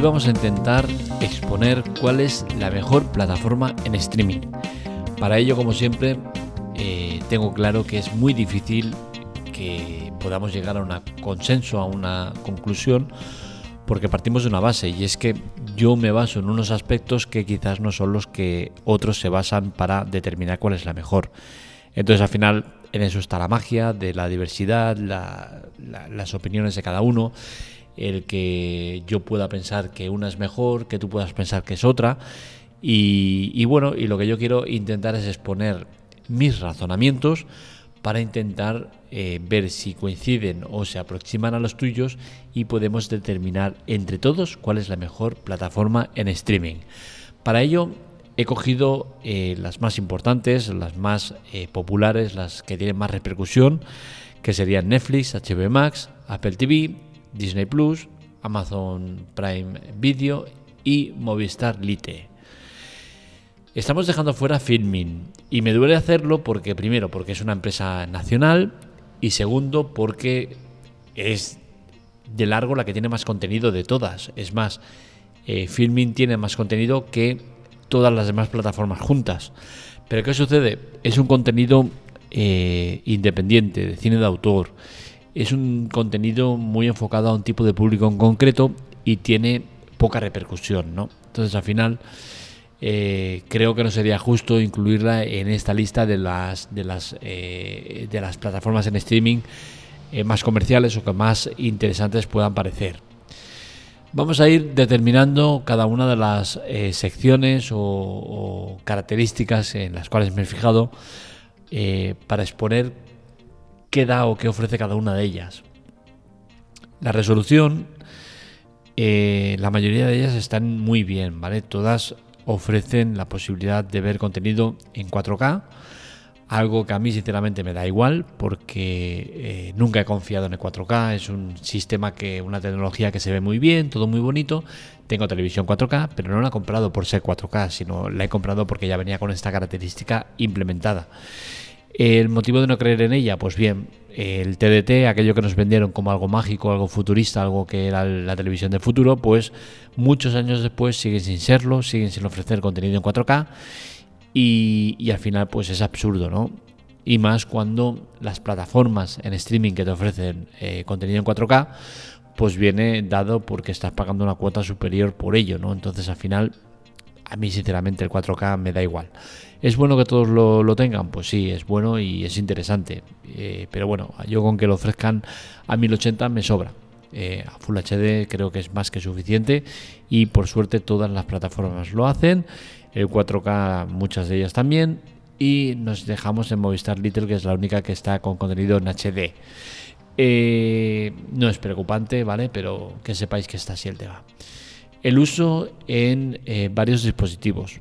Hoy vamos a intentar exponer cuál es la mejor plataforma en streaming. Para ello, como siempre, eh, tengo claro que es muy difícil que podamos llegar a un consenso, a una conclusión, porque partimos de una base y es que yo me baso en unos aspectos que quizás no son los que otros se basan para determinar cuál es la mejor. Entonces al final en eso está la magia de la diversidad, las opiniones de cada uno, el que yo pueda pensar que una es mejor, que tú puedas pensar que es otra. Y, bueno, y lo que yo quiero intentar es exponer mis razonamientos para intentar eh, ver si coinciden o se aproximan a los tuyos y podemos determinar entre todos cuál es la mejor plataforma en streaming. Para ello He cogido eh, las más importantes, las más eh, populares, las que tienen más repercusión, que serían Netflix, HBO Max, Apple TV, Disney Plus, Amazon Prime Video y Movistar Lite. Estamos dejando fuera Filmin y me duele hacerlo porque primero porque es una empresa nacional y segundo porque es de largo la que tiene más contenido de todas. Es más, eh, Filmin tiene más contenido que todas las demás plataformas juntas. Pero ¿qué sucede? Es un contenido eh, independiente, de cine de autor. Es un contenido muy enfocado a un tipo de público en concreto y tiene poca repercusión, ¿no? Entonces al final eh, creo que no sería justo incluirla en esta lista de las de las eh, de las plataformas en streaming más comerciales o que más interesantes puedan parecer. Vamos a ir determinando cada una de las eh, secciones o, características en las cuales me he fijado eh, para exponer qué da o qué ofrece cada una de ellas. La resolución, eh, la mayoría de ellas están muy bien, ¿vale? Todas ofrecen la posibilidad de ver contenido en 4K algo que a mí sinceramente me da igual porque eh, nunca he confiado en el 4K, es un sistema que, una tecnología que se ve muy bien, todo muy bonito. Tengo televisión 4K, pero no la he comprado por ser 4K, sino la he comprado porque ya venía con esta característica implementada. El motivo de no creer en ella, pues bien, el TDT, aquello que nos vendieron como algo mágico, algo futurista, algo que era la televisión del futuro, pues muchos años después siguen sin serlo, siguen sin ofrecer contenido en 4K y, al final pues es absurdo, ¿no? Y más cuando las plataformas en streaming que te ofrecen eh, contenido en 4K, pues viene dado porque estás pagando una cuota superior por ello, ¿no? Entonces al final, a mí sinceramente el 4K me da igual. ¿Es bueno que todos lo, tengan? Pues sí, es bueno y es interesante. Eh, pero bueno, yo con que lo ofrezcan a 1080 me sobra. Eh, a Full HD creo que es más que suficiente y por suerte todas las plataformas lo hacen el 4K muchas de ellas también y nos dejamos en Movistar Little que es la única que está con contenido en HD. Eh, no es preocupante, ¿vale? Pero que sepáis que está así el tema. El uso en eh, varios dispositivos.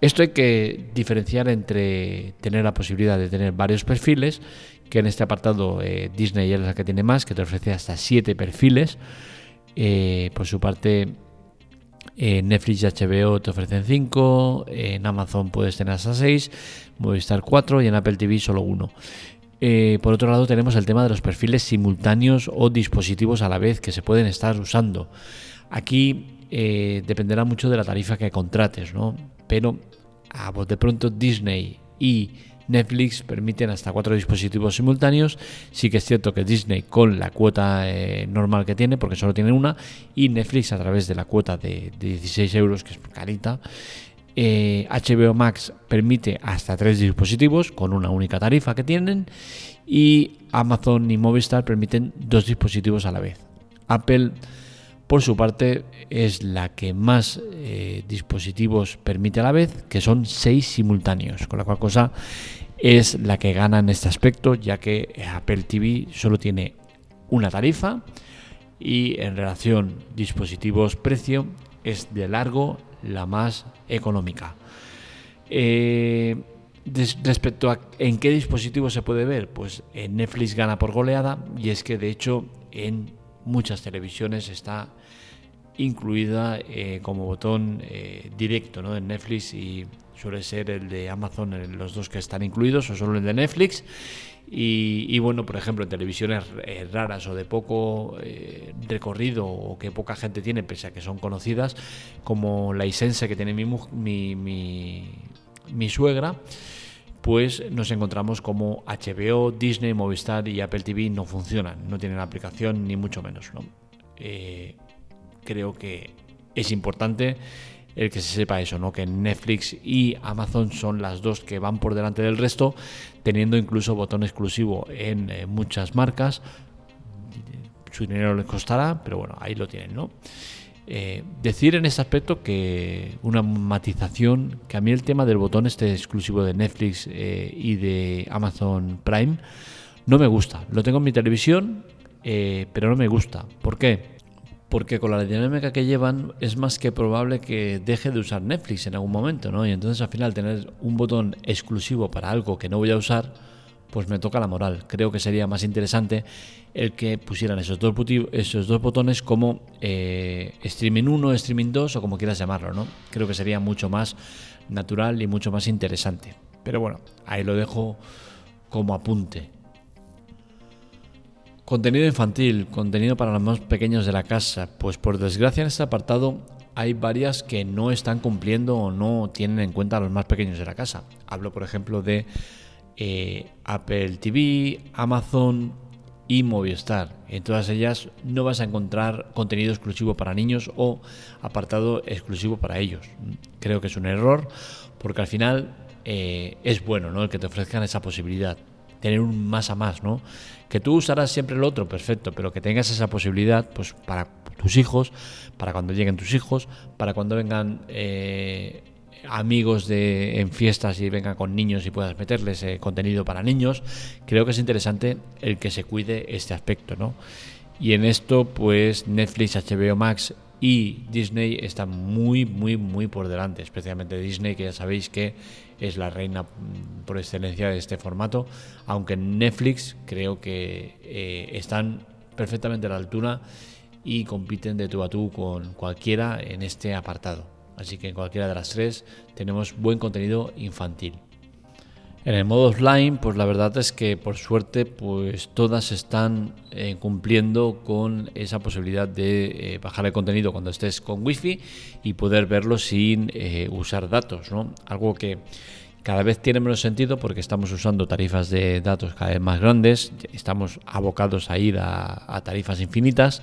Esto hay que diferenciar entre tener la posibilidad de tener varios perfiles, que en este apartado eh, Disney es la que tiene más, que te ofrece hasta 7 perfiles. por su parte, Netflix y HBO te ofrecen 5, en Amazon puedes tener hasta 6, Movistar 4 y en Apple TV solo 1. Eh, por otro lado tenemos el tema de los perfiles simultáneos o dispositivos a la vez que se pueden estar usando. Aquí eh, dependerá mucho de la tarifa que contrates, ¿no? Pero a de pronto Disney y Netflix permiten hasta cuatro dispositivos simultáneos. Sí que es cierto que Disney con la cuota eh, normal que tiene, porque solo tiene una, y Netflix a través de la cuota de, 16 euros, que es carita. HBO eh, Max permite hasta tres dispositivos con una única tarifa que tienen y Amazon y Movistar permiten dos dispositivos a la vez. Apple por su parte es la que más eh, dispositivos permite a la vez, que son seis simultáneos, con la cual cosa es la que gana en este aspecto, ya que Apple TV solo tiene una tarifa y en relación dispositivos-precio es de largo la más económica. Eh, respecto a en qué dispositivo se puede ver, pues en Netflix gana por goleada y es que de hecho en muchas televisiones está incluida eh, como botón eh, directo ¿no? en Netflix y suele ser el de Amazon, los dos que están incluidos, o solo el de Netflix. Y, bueno, por ejemplo, en televisiones eh, raras o de poco recorrido o que poca gente tiene, pese a que son conocidas, como la Isense que tiene mi, mi, mi, suegra, pues nos encontramos como HBO, Disney, Movistar y Apple TV no funcionan, no tienen aplicación ni mucho menos. ¿no? creo que es importante el que se sepa eso, ¿no? Que Netflix y Amazon son las dos que van por delante del resto, teniendo incluso botón exclusivo en eh, muchas marcas. Su dinero les costará, pero bueno, ahí lo tienen, ¿no? Eh, decir en ese aspecto que una matización, que a mí el tema del botón este exclusivo de Netflix eh, y de Amazon Prime no me gusta. Lo tengo en mi televisión, pero no me gusta. ¿Por qué? Porque con la dinámica que llevan es más que probable que deje de usar Netflix en algún momento, ¿no? Y entonces al final tener un botón exclusivo para algo que no voy a usar, pues me toca la moral. Creo que sería más interesante el que pusieran esos dos, botones como eh, Streaming 1, Streaming 2 o como quieras llamarlo, ¿no? Creo que sería mucho más natural y mucho más interesante. Pero bueno, ahí lo dejo como apunte. Contenido infantil, contenido para los más pequeños de la casa. Pues por desgracia en este apartado hay varias que no están cumpliendo o no tienen en cuenta a los más pequeños de la casa. Hablo por ejemplo de eh, Apple TV, Amazon y Movistar. En todas ellas no vas a encontrar contenido exclusivo para niños o apartado exclusivo para ellos. Creo que es un error porque al final eh, es bueno ¿no? el que te ofrezcan esa posibilidad tener un más a más, ¿no? Que tú usarás siempre el otro, perfecto, pero que tengas esa posibilidad, pues para tus hijos, para cuando lleguen tus hijos, para cuando vengan eh, amigos de, en fiestas y vengan con niños y puedas meterles eh, contenido para niños, creo que es interesante el que se cuide este aspecto, ¿no? Y en esto, pues Netflix, HBO Max y Disney está muy, muy, muy por delante, especialmente Disney, que ya sabéis que es la reina por excelencia de este formato, aunque Netflix creo que eh, están perfectamente a la altura y compiten de tú a tú con cualquiera en este apartado. Así que en cualquiera de las tres tenemos buen contenido infantil. En el modo offline, pues la verdad es que por suerte, pues todas están eh, cumpliendo con esa posibilidad de eh, bajar el contenido cuando estés con wifi y poder verlo sin eh, usar datos, ¿no? Algo que cada vez tiene menos sentido porque estamos usando tarifas de datos cada vez más grandes, estamos abocados a ir a, a tarifas infinitas.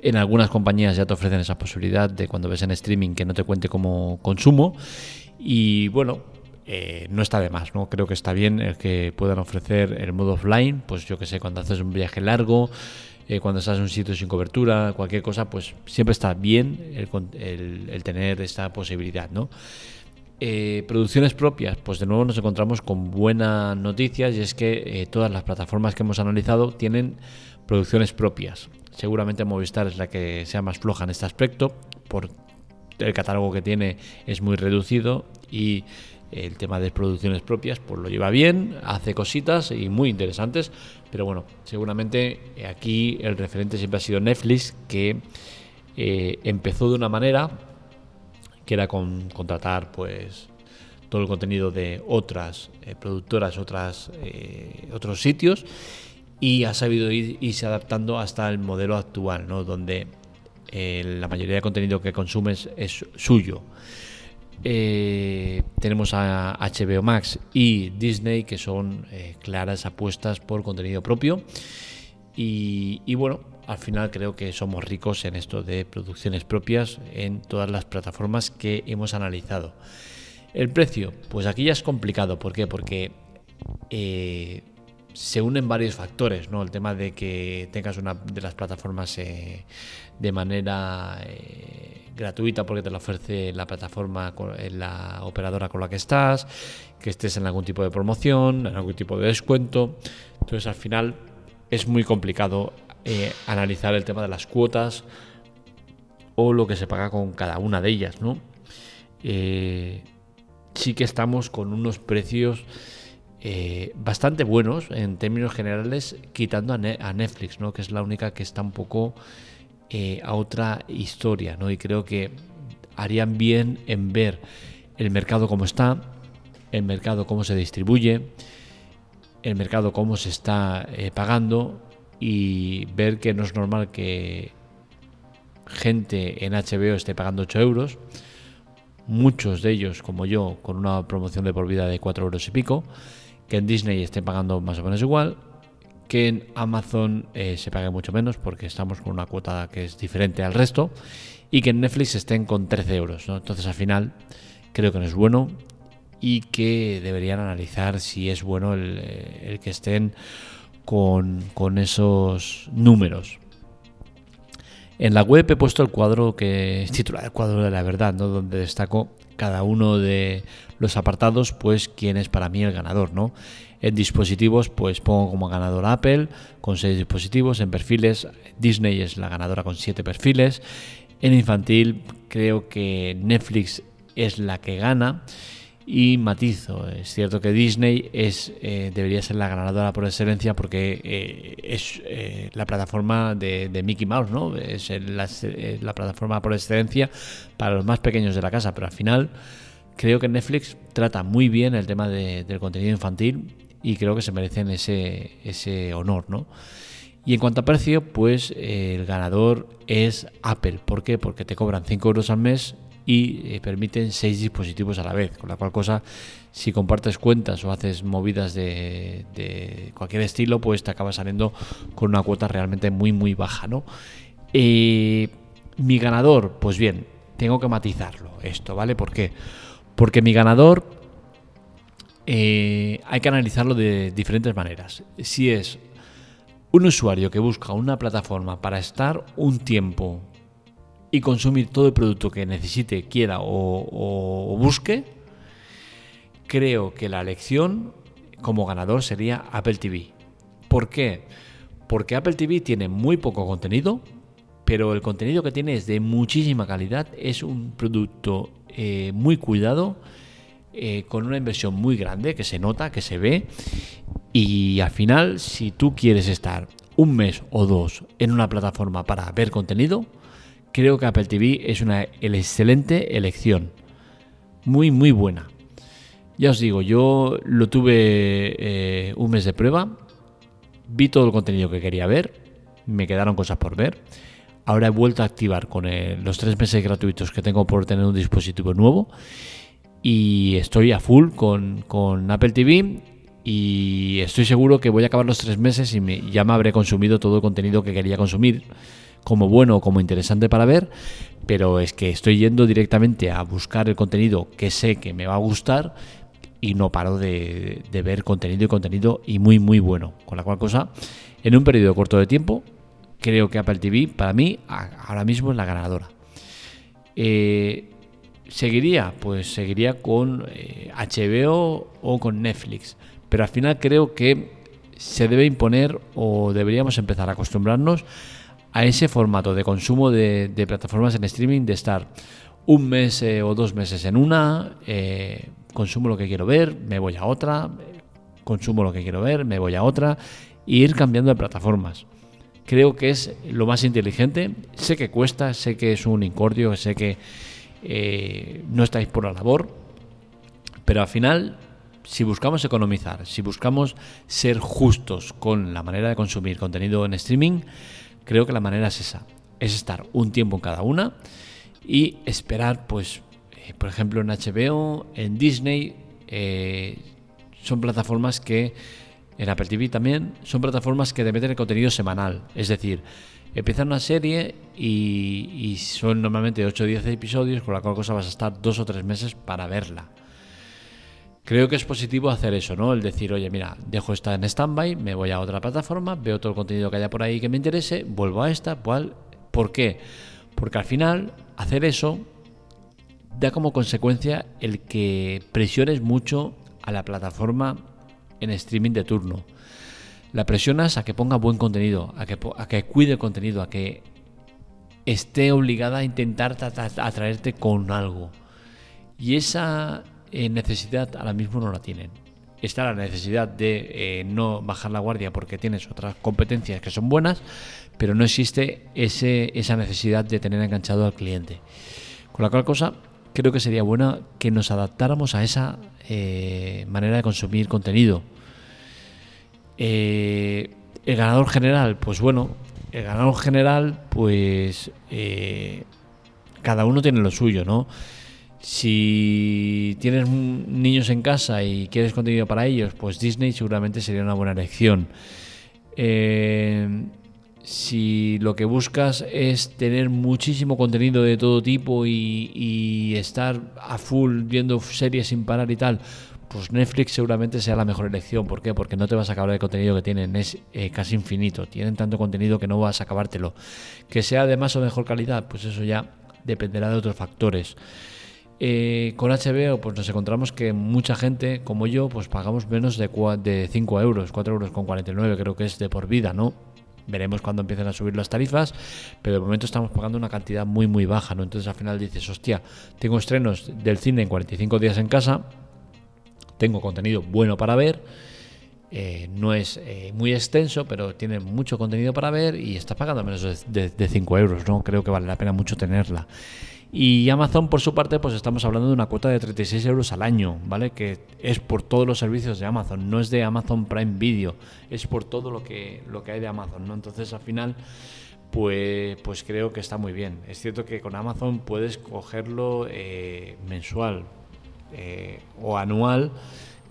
En algunas compañías ya te ofrecen esa posibilidad de cuando ves en streaming que no te cuente como consumo. Y bueno, eh, no está de más, ¿no? Creo que está bien el que puedan ofrecer el modo offline, pues yo que sé, cuando haces un viaje largo, eh, cuando estás en un sitio sin cobertura, cualquier cosa, pues siempre está bien el, tener esta posibilidad, ¿no? Eh, producciones propias, pues de nuevo nos encontramos con buenas noticias y es que todas las plataformas que hemos analizado tienen producciones propias. Seguramente Movistar es la que sea más floja en este aspecto, por el catálogo que tiene es muy reducido y el tema de producciones propias, pues lo lleva bien, hace cositas y muy interesantes, pero bueno, seguramente aquí el referente siempre ha sido Netflix, que eh, empezó de una manera que era con contratar pues todo el contenido de otras eh, productoras, otras, eh, otros sitios y ha sabido ir, irse adaptando hasta el modelo actual, ¿no? donde la mayoría de contenido que consumes es suyo. Eh, tenemos a HBO Max y Disney, que son eh, claras apuestas por contenido propio. Y, bueno, al final creo que somos ricos en esto de producciones propias en todas las plataformas que hemos analizado. El precio, pues aquí ya es complicado. ¿Por qué? Porque eh, se unen varios factores, ¿no? El tema de que tengas una de las plataformas de manera gratuita porque te la ofrece la plataforma, la operadora con la que estás, que estés en algún tipo de promoción, en algún tipo de descuento. Entonces al final es muy complicado eh, analizar el tema de las cuotas o lo que se paga con cada una de ellas, ¿no? Eh, sí que estamos con unos precios eh, bastante buenos en términos generales, quitando a, Netflix, ¿no? Que es la única que está un poco eh, a otra historia, ¿no? Y creo que harían bien en ver el mercado cómo está, el mercado cómo se distribuye, el mercado cómo se está eh, pagando y ver que no es normal que gente en HBO esté pagando 8 euros, muchos de ellos como yo con una promoción de por vida de 4 euros y pico, que en Disney esté pagando más o menos igual, que en Amazon eh, se pague mucho menos porque estamos con una cuota que es diferente al resto y que en Netflix estén con 13 euros. Entonces al final creo que no es bueno y que deberían analizar si es bueno el, eh, que estén con, con, esos números. En la web he puesto el cuadro que es titular el cuadro de la verdad, ¿no? donde destaco cada uno de los apartados, pues quién es para mí el ganador, ¿no? En dispositivos, pues pongo como ganador Apple con seis dispositivos. En perfiles, Disney es la ganadora con siete perfiles. En infantil, creo que Netflix es la que gana. Y matizo, es cierto que Disney es, eh, debería ser la ganadora por excelencia porque eh, es eh, la plataforma de, Mickey Mouse, ¿no? Es la, plataforma por excelencia para los más pequeños de la casa, pero al final creo que Netflix trata muy bien el tema del contenido infantil y creo que se merecen ese, ese honor, ¿no? Y en cuanto a precio, pues el ganador es Apple. ¿Por qué? Porque te cobran 5 euros al mes y eh, permiten seis dispositivos a la vez, con la cual cosa si compartes cuentas o haces movidas de, cualquier estilo, pues te acaba saliendo con una cuota realmente muy muy baja, ¿no? Eh, mi ganador, pues bien, tengo que matizarlo esto, ¿vale? ¿Por qué? Porque mi ganador eh, hay que analizarlo de diferentes maneras. Si es un usuario que busca una plataforma para estar un tiempo y consumir todo el producto que necesite, quiera o, busque, creo que la elección como ganador sería Apple TV. ¿Por qué? Porque Apple TV tiene muy poco contenido, pero el contenido que tiene es de muchísima calidad, es un producto eh, muy cuidado, eh, con una inversión muy grande, que se nota, que se ve, y al final, si tú quieres estar un mes o dos en una plataforma para ver contenido, creo que Apple TV es una excelente elección. Muy, muy buena. Ya os digo, yo lo tuve eh, un mes de prueba, vi todo el contenido que quería ver, me quedaron cosas por ver. Ahora he vuelto a activar con los tres meses gratuitos que tengo por tener un dispositivo nuevo y estoy a full con, con Apple TV y estoy seguro que voy a acabar los tres meses y ya me habré consumido todo el contenido que quería consumir como bueno o como interesante para ver, pero es que estoy yendo directamente a buscar el contenido que sé que me va a gustar y no paro de, ver contenido y contenido y muy muy bueno. Con la cual cosa, en un periodo corto de tiempo, creo que Apple TV para mí ahora mismo es la ganadora. Eh, ¿Seguiría? Pues seguiría con HBO eh, o con Netflix. Pero al final creo que se debe imponer o deberíamos empezar a acostumbrarnos a ese formato de consumo de, plataformas en streaming, de estar un mes eh, o dos meses en una, eh, consumo lo que quiero ver, me voy a otra, consumo lo que quiero ver, me voy a otra, e ir cambiando de plataformas. Creo que es lo más inteligente. Sé que cuesta, sé que es un incordio, sé que eh, no estáis por la labor, pero al final, si buscamos economizar, si buscamos ser justos con la manera de consumir contenido en streaming, Creo que la manera es esa, es estar un tiempo en cada una y esperar, pues, eh, por ejemplo, en HBO, en Disney, eh, son plataformas que, en Apple TV también, son plataformas que te meten el contenido semanal. Es decir, empiezan una serie y, son normalmente 8 o 10 episodios, con la cual cosa vas a estar dos o tres meses para verla. Creo que es positivo hacer eso, ¿no? El decir, oye, mira, dejo esta en stand-by, me voy a otra plataforma, veo todo el contenido que haya por ahí que me interese, vuelvo a esta. ¿Por qué? Porque al final, hacer eso da como consecuencia el que presiones mucho a la plataforma en streaming de turno. La presionas a que ponga buen contenido, a que, a que cuide el contenido, a que esté obligada a intentar atraerte con algo. Y esa necesidad ahora mismo no la tienen. está la necesidad de eh, no bajar la guardia porque tienes otras competencias que son buenas, pero no existe ese, esa necesidad de tener enganchado al cliente. Con la cual cosa, creo que sería buena que nos adaptáramos a esa eh, manera de consumir contenido. Eh, el ganador general, pues bueno, el ganador general, pues cada uno tiene lo suyo, ¿no? Si tienes niños en casa y quieres contenido para ellos, pues Disney seguramente sería una buena elección. Eh, si lo que buscas es tener muchísimo contenido de todo tipo y, estar a full viendo series sin parar y tal, pues Netflix seguramente sea la mejor elección. ¿Por qué? Porque no te vas a acabar el contenido que tienen, es eh, casi infinito. Tienen tanto contenido que no vas a acabártelo. Que sea de más o mejor calidad, pues eso ya dependerá de otros factores. Eh, con HBO pues nos encontramos que mucha gente como yo pues pagamos menos de, de 5 euros, 4 euros con 49 creo que es de por vida, ¿no? Veremos cuando empiecen a subir las tarifas, pero de momento estamos pagando una cantidad muy muy baja, ¿no? Entonces al final dices, hostia, tengo estrenos del cine en 45 días en casa, tengo contenido bueno para ver, eh, no es eh, muy extenso, pero tiene mucho contenido para ver y está pagando menos de, de 5 euros, ¿no? Creo que vale la pena mucho tenerla. Y Amazon, por su parte, pues estamos hablando de una cuota de 36 euros al año, ¿vale? Que es por todos los servicios de Amazon, no es de Amazon Prime Video, es por todo lo que, lo que hay de Amazon, ¿no? Entonces, al final, pues, pues creo que está muy bien. Es cierto que con Amazon puedes cogerlo eh, mensual eh, o anual,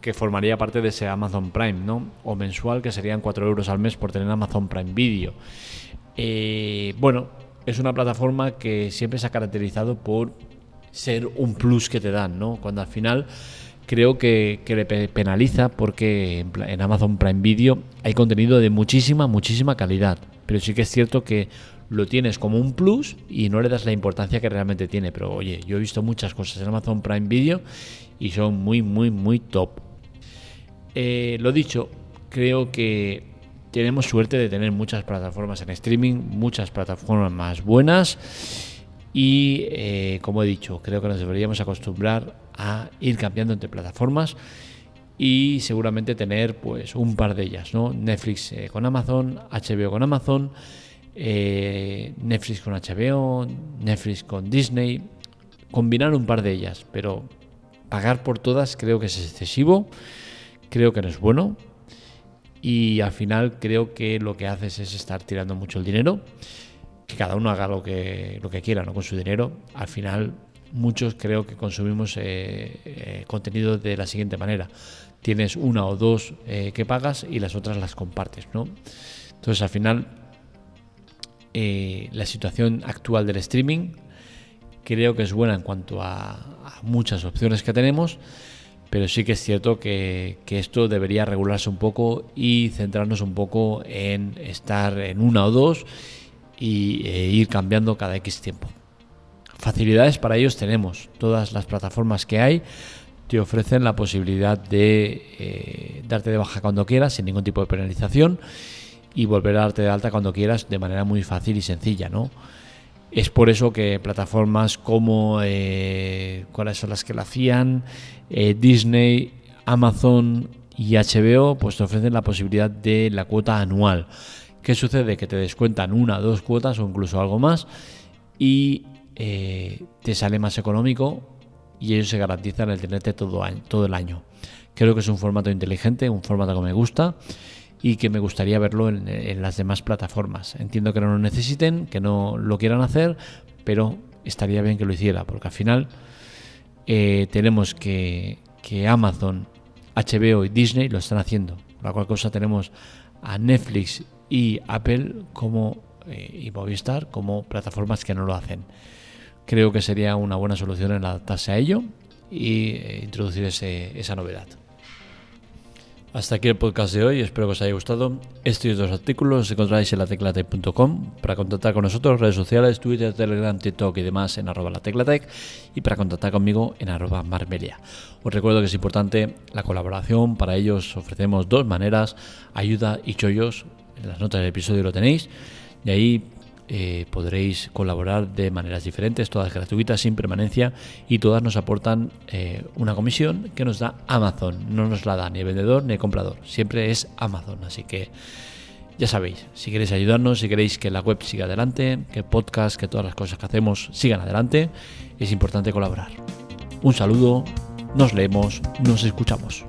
que formaría parte de ese Amazon Prime, ¿no? O mensual, que serían 4 euros al mes por tener Amazon Prime Video. Eh, bueno, es una plataforma que siempre se ha caracterizado por ser un plus que te dan, ¿no? Cuando al final creo que, le penaliza porque en Amazon Prime Video hay contenido de muchísima, muchísima calidad. Pero sí que es cierto que lo tienes como un plus y no le das la importancia que realmente tiene. Pero oye, yo he visto muchas cosas en Amazon Prime Video y son muy, muy, muy top. Eh, lo dicho, creo que tenemos suerte de tener muchas plataformas en streaming, muchas plataformas más buenas y eh, como he dicho, creo que nos deberíamos acostumbrar a ir cambiando entre plataformas y seguramente tener pues un par de ellas, ¿no? Netflix eh, con Amazon, HBO con Amazon, eh, Netflix con HBO, Netflix con Disney, combinar un par de ellas, pero pagar por todas creo que es excesivo, creo que no es bueno y al final creo que lo que haces es estar tirando mucho el dinero, que cada uno haga lo que, lo que quiera ¿no? con su dinero. Al final muchos creo que consumimos eh, eh, contenido de la siguiente manera. Tienes una o dos que pagas y las otras las compartes. ¿no? Entonces al final la situación actual del streaming creo que es buena en cuanto a muchas opciones que tenemos pero sí que es cierto que, esto debería regularse un poco y centrarnos un poco en estar en una o dos y e ir cambiando cada X tiempo. Facilidades para ellos tenemos. Todas las plataformas que hay te ofrecen la posibilidad de eh, darte de baja cuando quieras sin ningún tipo de penalización y volver a darte de alta cuando quieras de manera muy fácil y sencilla, ¿no? Es por eso que plataformas como eh, cuáles son las que la hacían, eh, Disney, Amazon y HBO, pues te ofrecen la posibilidad de la cuota anual. ¿Qué sucede? Que te descuentan una, dos cuotas o incluso algo más y eh, te sale más económico y ellos se garantizan el tenerte todo, todo el año. Creo que es un formato inteligente, un formato que me gusta y que me gustaría verlo en, las demás plataformas. Entiendo que no lo necesiten, que no lo quieran hacer, pero estaría bien que lo hiciera, porque al final eh, tenemos que, Amazon, HBO y Disney lo están haciendo. La cual cosa tenemos a Netflix y Apple como eh, y Movistar como plataformas que no lo hacen. Creo que sería una buena solución en adaptarse a ello eh, introducir esa novedad. Hasta aquí el podcast de hoy, espero que os haya gustado. Estos otros artículos los encontráis en lateclatec.com. Para contactar con nosotros, redes sociales, Twitter, Telegram, TikTok y demás en arroba lateclatec y para contactar conmigo en arroba marmelia. Os recuerdo que es importante la colaboración, para ellos ofrecemos dos maneras, ayuda y chollos, en las notas del episodio lo tenéis, y ahí eh, podréis colaborar de maneras diferentes, todas gratuitas, sin permanencia y todas nos aportan eh, una comisión que nos da Amazon. No nos la da ni el vendedor ni el comprador, siempre es Amazon. Así que ya sabéis, si queréis ayudarnos, si queréis que la web siga adelante, que el podcast, que todas las cosas que hacemos sigan adelante, es importante colaborar. Un saludo, nos leemos, nos escuchamos.